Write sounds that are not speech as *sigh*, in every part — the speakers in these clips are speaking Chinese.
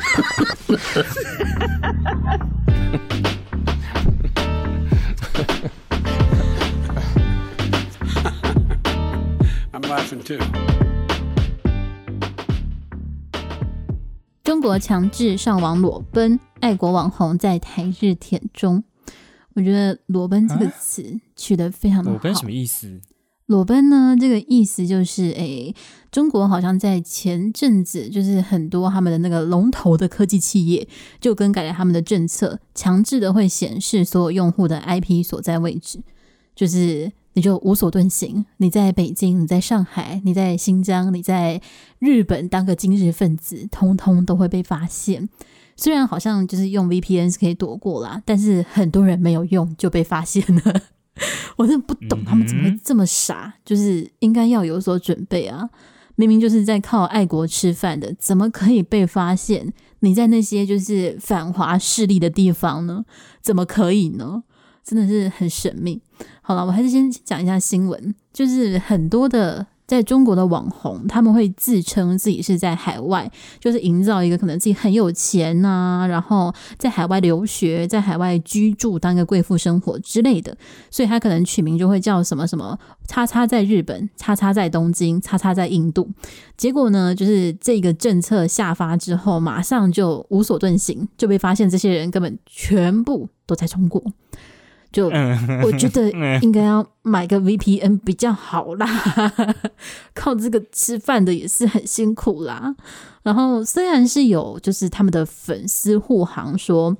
*laughs* I'm laughing too. 中国强制上网裸奔，爱国网红在台日舔中。我觉得“裸奔”这个词取得非常的好。裸奔什么意思？裸奔呢？这个意思就是，诶，中国好像在前阵子，就是很多他们的那个龙头的科技企业就更改了他们的政策，强制的会显示所有用户的 IP 所在位置，就是你就无所遁形。你在北京，你在上海，你在新疆，你在日本，当个今日分子，通通都会被发现。虽然好像就是用 VPN 是可以躲过啦，但是很多人没有用就被发现了。*laughs* 我真的不懂他们怎么会这么傻，就是应该要有所准备啊！明明就是在靠爱国吃饭的，怎么可以被发现？你在那些就是反华势力的地方呢？怎么可以呢？真的是很神秘。好了，我还是先讲一下新闻，就是很多的。在中国的网红，他们会自称自己是在海外，就是营造一个可能自己很有钱啊，然后在海外留学，在海外居住，当个贵妇生活之类的。所以他可能取名就会叫什么什么叉叉在日本，叉叉在东京，叉叉在印度。结果呢，就是这个政策下发之后，马上就无所遁形，就被发现这些人根本全部都在中国。就我觉得 *laughs* 应该要买个 VPN 比较好啦，*laughs* 靠这个吃饭的也是很辛苦啦。然后虽然是有就是他们的粉丝护航说，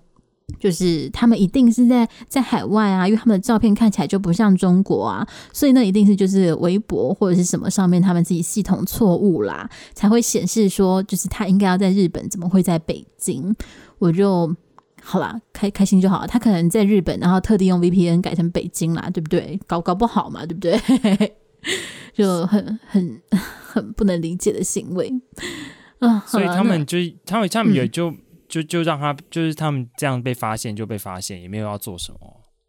就是他们一定是在在海外啊，因为他们的照片看起来就不像中国啊，所以那一定是就是微博或者是什么上面他们自己系统错误啦，才会显示说就是他应该要在日本，怎么会在北京？我就。好啦，开开心就好。他可能在日本，然后特地用 VPN 改成北京啦，对不对？搞搞不好嘛，对不对？*laughs* 就很很很不能理解的行为啊。所以他们就他们他们也就、嗯、就就让他就是他们这样被发现就被发现，也没有要做什么。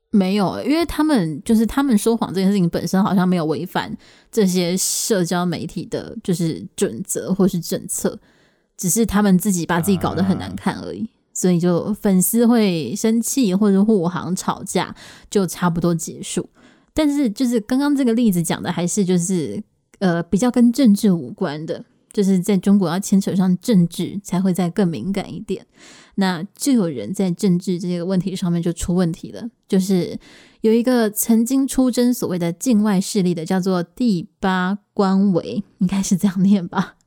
没有，因为他们就是他们说谎这件事情本身好像没有违反这些社交媒体的，就是准则或是政策，只是他们自己把自己搞得很难看而已。啊所以就粉丝会生气或者护航吵架，就差不多结束。但是就是刚刚这个例子讲的还是就是呃比较跟政治无关的，就是在中国要牵扯上政治才会再更敏感一点。那就有人在政治这个问题上面就出问题了，就是有一个曾经出征所谓的境外势力的叫做第八官委，应该是这样念吧？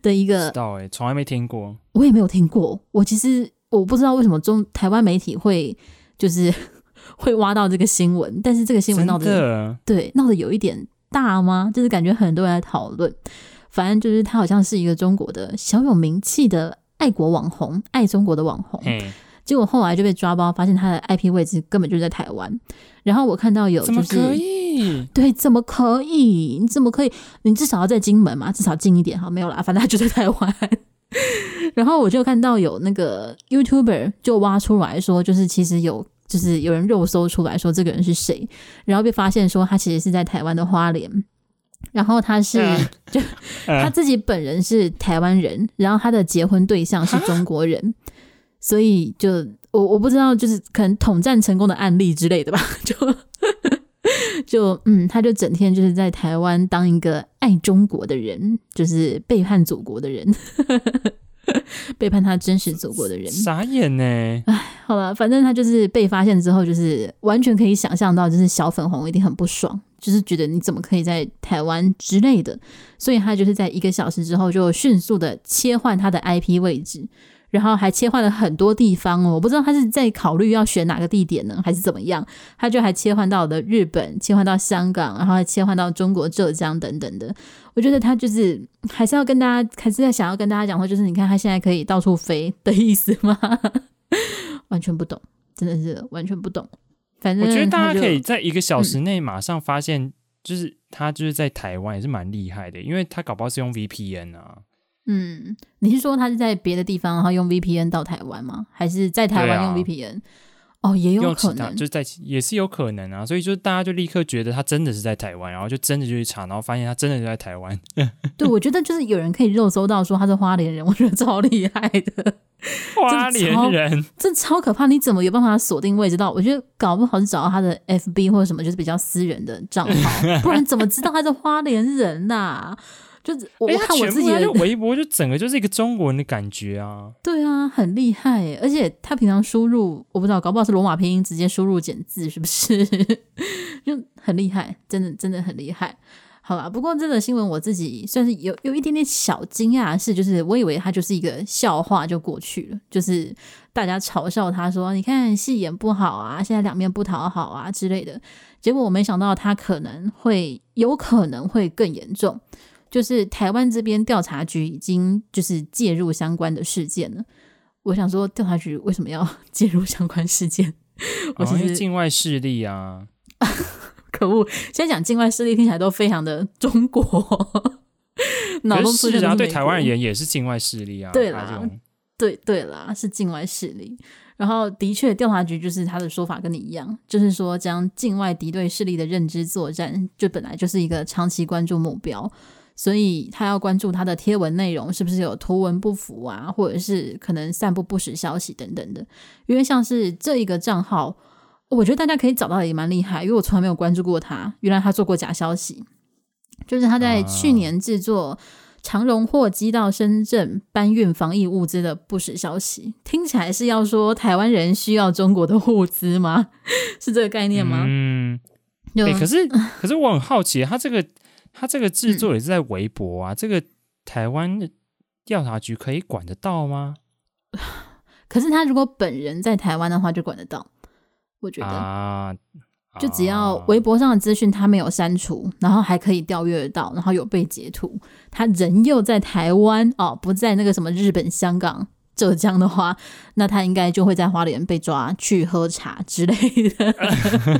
的一个，知道哎，从来没听过，我也没有听过，我其实。我不知道为什么中台湾媒体会就是 *laughs* 会挖到这个新闻，但是这个新闻闹得对闹得有一点大吗？就是感觉很多人在讨论。反正就是他好像是一个中国的小有名气的爱国网红，爱中国的网红。结果后来就被抓包，发现他的 IP 位置根本就在台湾。然后我看到有就是可以对，怎么可以？你怎么可以？你至少要在金门嘛，至少近一点哈。没有啦，反正他就在台湾。*laughs* 然后我就看到有那个 YouTuber 就挖出来说，就是其实有，就是有人肉搜出来说这个人是谁，然后被发现说他其实是在台湾的花莲，然后他是就 *laughs* 他自己本人是台湾人，然后他的结婚对象是中国人，所以就我我不知道，就是可能统战成功的案例之类的吧，就就嗯，他就整天就是在台湾当一个爱中国的人，就是背叛祖国的人。*laughs* 背叛他真实祖国的人，傻眼呢！哎，好了，反正他就是被发现之后，就是完全可以想象到，就是小粉红一定很不爽，就是觉得你怎么可以在台湾之类的，所以他就是在一个小时之后就迅速的切换他的 IP 位置。然后还切换了很多地方哦，我不知道他是在考虑要选哪个地点呢，还是怎么样？他就还切换到了日本，切换到香港，然后还切换到中国浙江等等的。我觉得他就是还是要跟大家，还是在想要跟大家讲说，就是你看他现在可以到处飞的意思吗？*laughs* 完全不懂，真的是完全不懂。反正我觉得大家可以在一个小时内马上发现，就是他就是在台湾也是蛮厉害的，因为他搞不好是用 VPN 啊。嗯，你是说他是在别的地方，然后用 VPN 到台湾吗？还是在台湾用 VPN？、啊、哦，也有可能，就是在也是有可能啊。所以就大家就立刻觉得他真的是在台湾，然后就真的就去查，然后发现他真的就在台湾。*laughs* 对，我觉得就是有人可以肉搜到说他是花莲人，我觉得超厉害的。*laughs* 花莲人，*laughs* 这超可怕！你怎么有办法锁定位置到？我觉得搞不好是找到他的 FB 或者什么，就是比较私人的账号，不然怎么知道他是花莲人呐、啊？就是我看我自己的 *laughs* 微博，就整个就是一个中国人的感觉啊。对啊，很厉害，而且他平常输入，我不知道，搞不好是罗马拼音直接输入简字，是不是？*laughs* 就很厉害，真的真的很厉害。好啦，不过这个新闻我自己算是有有一点点小惊讶的是，就是我以为他就是一个笑话就过去了，就是大家嘲笑他说，你看戏演不好啊，现在两面不讨好啊之类的。结果我没想到他可能会有可能会更严重。就是台湾这边调查局已经就是介入相关的事件了。我想说，调查局为什么要 *laughs* 介入相关事件？我其实境外势力啊，*laughs* 可恶！现在讲境外势力听起来都非常的中国，脑洞是啊，对台湾而言也是境外势力啊。对啦，对对啦，是境外势力。然后的确，调查局就是他的说法跟你一样，就是说将境外敌对势力的认知作战，就本来就是一个长期关注目标。所以他要关注他的贴文内容是不是有图文不符啊，或者是可能散布不实消息等等的。因为像是这一个账号，我觉得大家可以找到也蛮厉害，因为我从来没有关注过他。原来他做过假消息，就是他在去年制作长荣货机到深圳搬运防疫物资的不实消息，听起来是要说台湾人需要中国的物资吗？*laughs* 是这个概念吗？嗯，对、欸。可是可是我很好奇，他这个。他这个制作也是在微博啊，嗯、这个台湾的调查局可以管得到吗？*laughs* 可是他如果本人在台湾的话，就管得到。我觉得啊，就只要微博上的资讯他没有删除，然后还可以调阅得到，然后有被截图，他人又在台湾哦，不在那个什么日本、香港。浙江的话，那他应该就会在花莲被抓去喝茶之类的，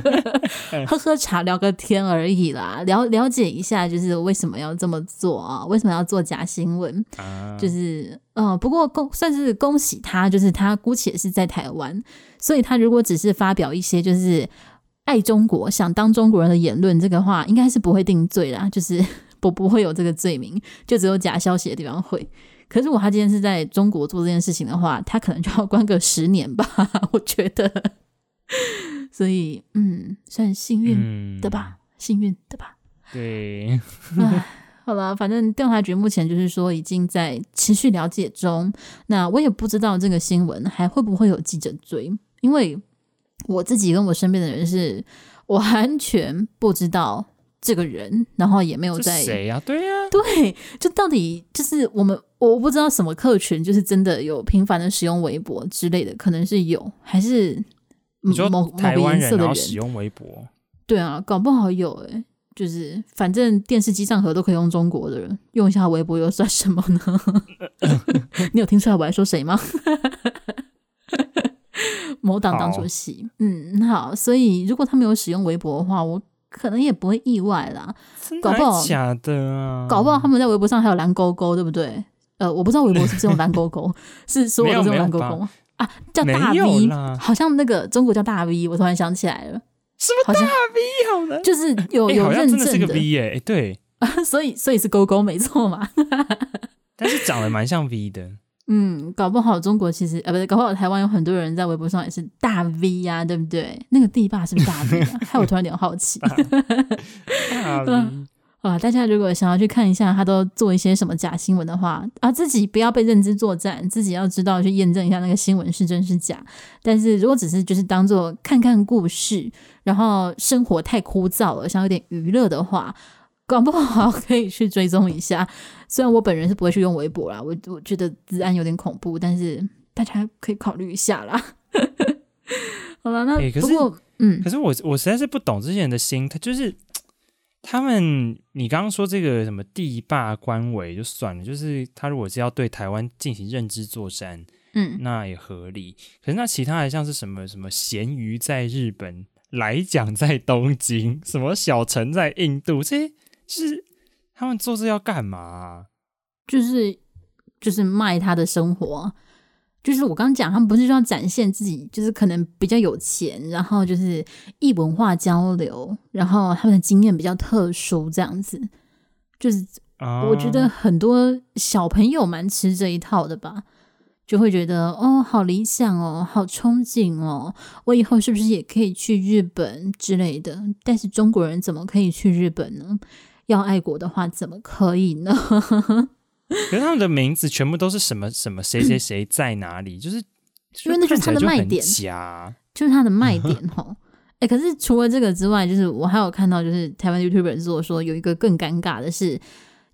*laughs* 喝喝茶聊个天而已啦，了了解一下就是为什么要这么做啊？为什么要做假新闻？就是嗯，不过恭算是恭喜他，就是他姑且是在台湾，所以他如果只是发表一些就是爱中国、想当中国人的言论，这个话应该是不会定罪啦，就是不不会有这个罪名，就只有假消息的地方会。可是，如果他今天是在中国做这件事情的话，他可能就要关个十年吧，*laughs* 我觉得。所以，嗯，算幸运的吧，嗯、幸运的吧。对。唉，好了，反正调查局目前就是说已经在持续了解中。那我也不知道这个新闻还会不会有记者追，因为我自己跟我身边的人是完全不知道。这个人，然后也没有在谁呀？对呀，对，就到底就是我们，我不知道什么客群，就是真的有频繁的使用微博之类的，可能是有，还是某某台湾人然后使用微博？对啊，搞不好有诶，就是反正电视机上盒都可以用中国的人，用一下微博又算什么呢？*laughs* 你有听出来我在说谁吗？*laughs* 某党党主席，嗯，好，所以如果他没有使用微博的话，我。可能也不会意外啦，搞不好假的啊，搞不好他们在微博上还有蓝勾勾，对不对？呃，我不知道微博是不是用蓝勾勾，*laughs* 是所有的这种蓝勾勾啊，叫大 V，好像那个中国叫大 V，我突然想起来了，什么大 V？好的，就是有有认证的，是个 V 耶，对，*laughs* 所以所以是勾勾没错嘛，*laughs* 但是长得蛮像 V 的。嗯，搞不好中国其实呃，不是，搞不好台湾有很多人在微博上也是大 V 呀、啊，对不对？那个地霸是不是大 V 啊？*laughs* 害我突然有点好奇。大 V *laughs* 啊，大家如果想要去看一下他都做一些什么假新闻的话啊，自己不要被认知作战，自己要知道去验证一下那个新闻是真是假。但是如果只是就是当做看看故事，然后生活太枯燥了，想有点娱乐的话。搞不好可以去追踪一下，虽然我本人是不会去用微博啦，我我觉得治安有点恐怖，但是大家可以考虑一下啦。*laughs* 好了，那、欸、不过嗯，可是我我实在是不懂这些人的心他，就是他们，你刚刚说这个什么地霸官委就算了，就是他如果是要对台湾进行认知作战，嗯，那也合理。可是那其他的像是什么什么咸鱼在日本，来讲在东京，什么小城在印度这些。就是他们做这要干嘛啊？就是就是卖他的生活，就是我刚刚讲，他们不是说要展现自己，就是可能比较有钱，然后就是异文化交流，然后他们的经验比较特殊，这样子。就是我觉得很多小朋友蛮吃这一套的吧。就会觉得哦，好理想哦，好憧憬哦，我以后是不是也可以去日本之类的？但是中国人怎么可以去日本呢？要爱国的话，怎么可以呢？*laughs* 可是他们的名字全部都是什么什么谁谁谁在哪里，就是因为那就是他的卖点，就是他的卖点吼。*laughs* 哎、欸，可是除了这个之外，就是我还有看到，就是台湾 YouTuber 说说有一个更尴尬的是。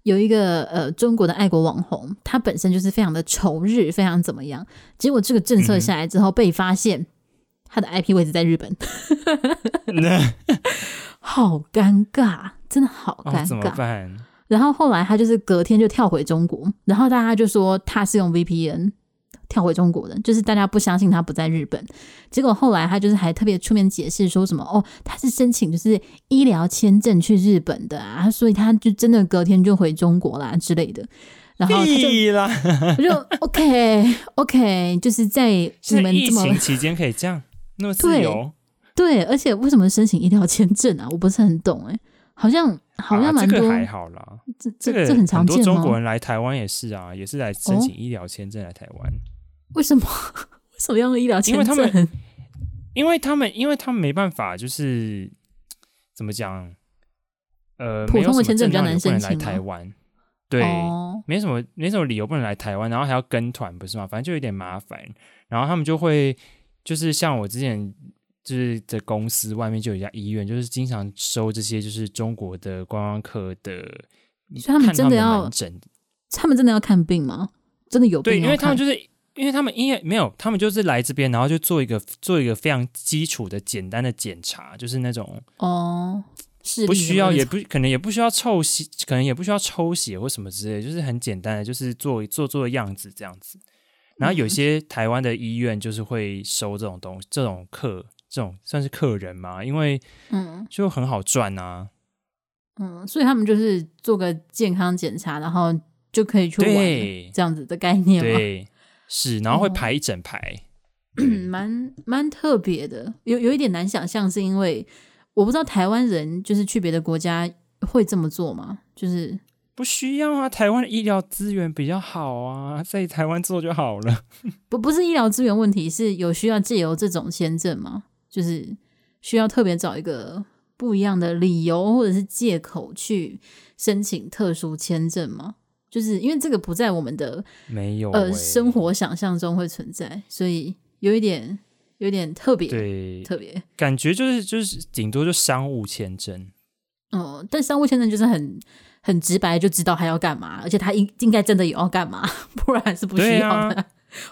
有一个呃中国的爱国网红，他本身就是非常的仇日，非常怎么样？结果这个政策下来之后，被发现他的 IP 位置在日本，*laughs* 好尴尬，真的好尴尬。哦，怎么办？然后后来他就是隔天就跳回中国，然后大家就说他是用 VPN。跳回中国的，就是大家不相信他不在日本，结果后来他就是还特别出面解释说什么哦，他是申请就是医疗签证去日本的啊，所以他就真的隔天就回中国啦之类的，然后他就啦我就 *laughs* OK OK，就是在你们疫情期间可以这样那么自由，对，对，而且为什么申请医疗签证啊？我不是很懂哎、欸，好像好像蛮多、啊、这个还好啦，这这这很常见吗？很多中国人来台湾也是啊，也是来申请医疗签证来台湾。哦为什么？*laughs* 为什么要用医疗签证？因为他们，因为他们，因为他们没办法，就是怎么讲？呃，普通的签证比较难申请。来台湾，对，哦、没什么，没什么理由不能来台湾，然后还要跟团，不是吗？反正就有点麻烦。然后他们就会，就是像我之前就是在公司外面就有一家医院，就是经常收这些就是中国的观光客的，所以他们真的要诊，他们真的要看病吗？真的有病？对，因为他们就是。因为他们因为没有，他们就是来这边，然后就做一个做一个非常基础的简单的检查，就是那种哦，是不需要也不可能也不需要抽血，可能也不需要抽血或什么之类，就是很简单的，就是做做做的样子这样子。然后有些台湾的医院就是会收这种东西，这种客，这种算是客人嘛，因为嗯，就很好赚啊，嗯，所以他们就是做个健康检查，然后就可以去玩这样子的概念嘛。对。是，然后会排一整排，*clears throat* 蛮蛮、嗯、特别的，有有一点难想象，是因为我不知道台湾人就是去别的国家会这么做吗？就是不需要啊，台湾的医疗资源比较好啊，在台湾做就好了。*laughs* 不不是医疗资源问题，是有需要借由这种签证吗？就是需要特别找一个不一样的理由或者是借口去申请特殊签证吗？就是因为这个不在我们的没有、欸、呃生活想象中会存在，所以有一点有点特别，对，特别感觉就是就是顶多就商务签证，哦、嗯，但商务签证就是很很直白就知道他要干嘛，而且他应应该真的有要干嘛，*laughs* 不然是不需要的，啊、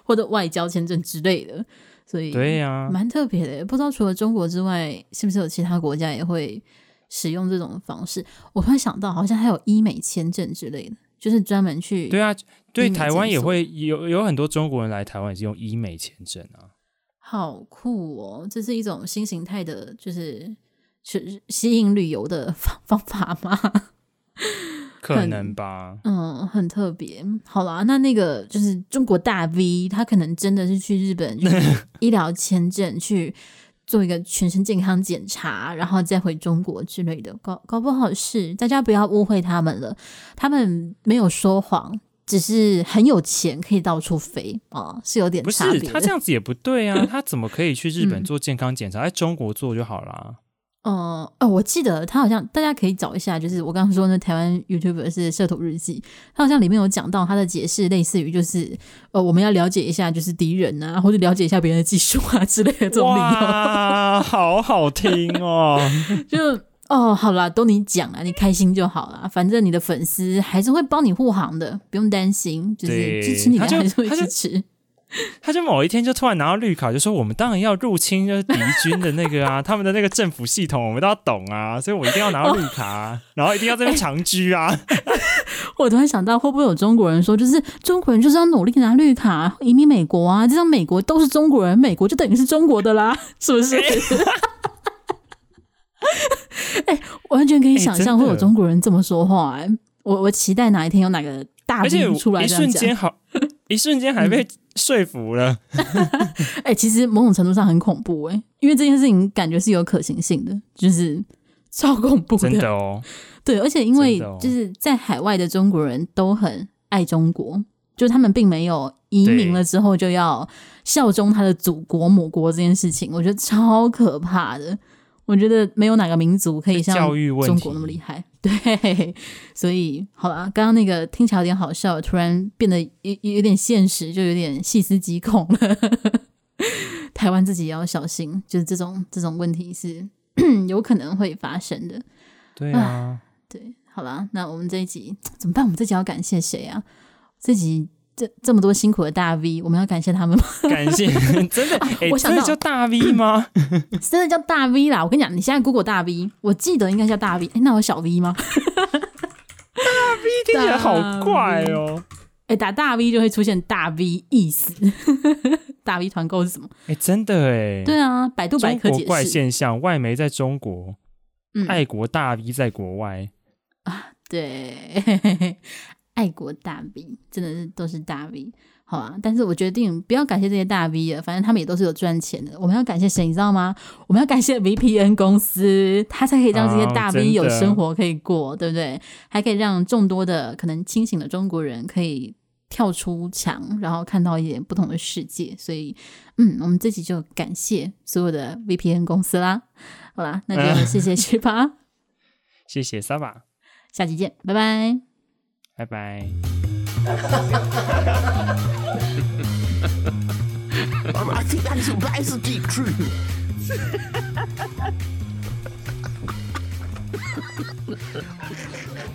或者外交签证之类的，所以对呀，蛮特别的。不知道除了中国之外，是不是有其他国家也会使用这种方式？我突然想到，好像还有医美签证之类的。就是专门去对啊，对台湾也会有有很多中国人来台湾也是用医美签证啊，好酷哦！这是一种新形态的，就是是吸引旅游的方方法吗？可能吧，嗯，很特别。好啦，那那个就是中国大 V，他可能真的是去日本就是 *laughs* 医疗签证去。做一个全身健康检查，然后再回中国之类的，搞搞不好是大家不要误会他们了，他们没有说谎，只是很有钱，可以到处飞啊，是有点差别。不是他这样子也不对啊，*laughs* 他怎么可以去日本做健康检查，在中国做就好了？嗯，哦，我记得他好像，大家可以找一下，就是我刚刚说那台湾 YouTuber 是社土日记，他好像里面有讲到他的解释，类似于就是，呃，我们要了解一下就是敌人啊，或者了解一下别人的技术啊之类的这种理由。哇，好好听哦！*laughs* 就哦，好啦，都你讲啊，你开心就好啦，反正你的粉丝还是会帮你护航的，不用担心，就是支持你的还是会支持。*laughs* 他就某一天就突然拿到绿卡，就说我们当然要入侵就是敌军的那个啊，*laughs* 他们的那个政府系统我们都要懂啊，所以我一定要拿到绿卡，啊，然后一定要在这边长居啊。欸、*laughs* 我突然想到，会不会有中国人说，就是中国人就是要努力拿绿卡，移民美国啊，这样美国都是中国人，美国就等于是中国的啦，是不是？哎、欸，完全可以想象会有中国人这么说话，我我期待哪一天有哪个大兵出来瞬间好，一瞬间还被。嗯说服了，*laughs* 哎、欸，其实某种程度上很恐怖哎、欸，因为这件事情感觉是有可行性的，就是超恐怖的，真的哦。*laughs* 对，而且因为就是在海外的中国人都很爱中国，就他们并没有移民了之后就要效忠他的祖国母国这件事情，我觉得超可怕的。我觉得没有哪个民族可以像中国那么厉害。对，*laughs* 所以好吧，刚刚那个听起来有点好笑，突然变得有有点现实，就有点细思极恐了。*laughs* 台湾自己也要小心，就是这种这种问题是 *coughs* 有可能会发生的。对啊，对，好了，那我们这一集 *tsk* 怎么办？我们这集要感谢谁啊？这集这这么多辛苦的大 V，我们要感谢他们吗？感谢，*laughs* 真的，欸、我想到叫大 V 吗？*laughs* 真的叫大 V 啦！我跟你讲，你现在 Google 大 V，我记得应该叫大 V。哎、欸，那我小 V 吗？大 V 听起来好怪哦。哎、欸，打大 V 就会出现大 V 意思。*laughs* 大 V 团购是什么？哎、欸，真的哎。对啊，百度百科解释。怪现象，外媒在中国，嗯、爱国大 V 在国外啊。对，爱国大 V 真的是都是大 V。好啊，但是我决定不要感谢这些大 V 了，反正他们也都是有赚钱的。我们要感谢谁，你知道吗？我们要感谢 VPN 公司，它才可以让这些大 V 有生活可以过，哦、对不对？还可以让众多的可能清醒的中国人可以跳出墙，然后看到一点不同的世界。所以，嗯，我们这集就感谢所有的 VPN 公司啦。好啦，那就 *laughs* 谢谢去吧，谢谢 Saba，下期见，拜拜，拜拜。I think that is, that is a deep truth.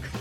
*laughs*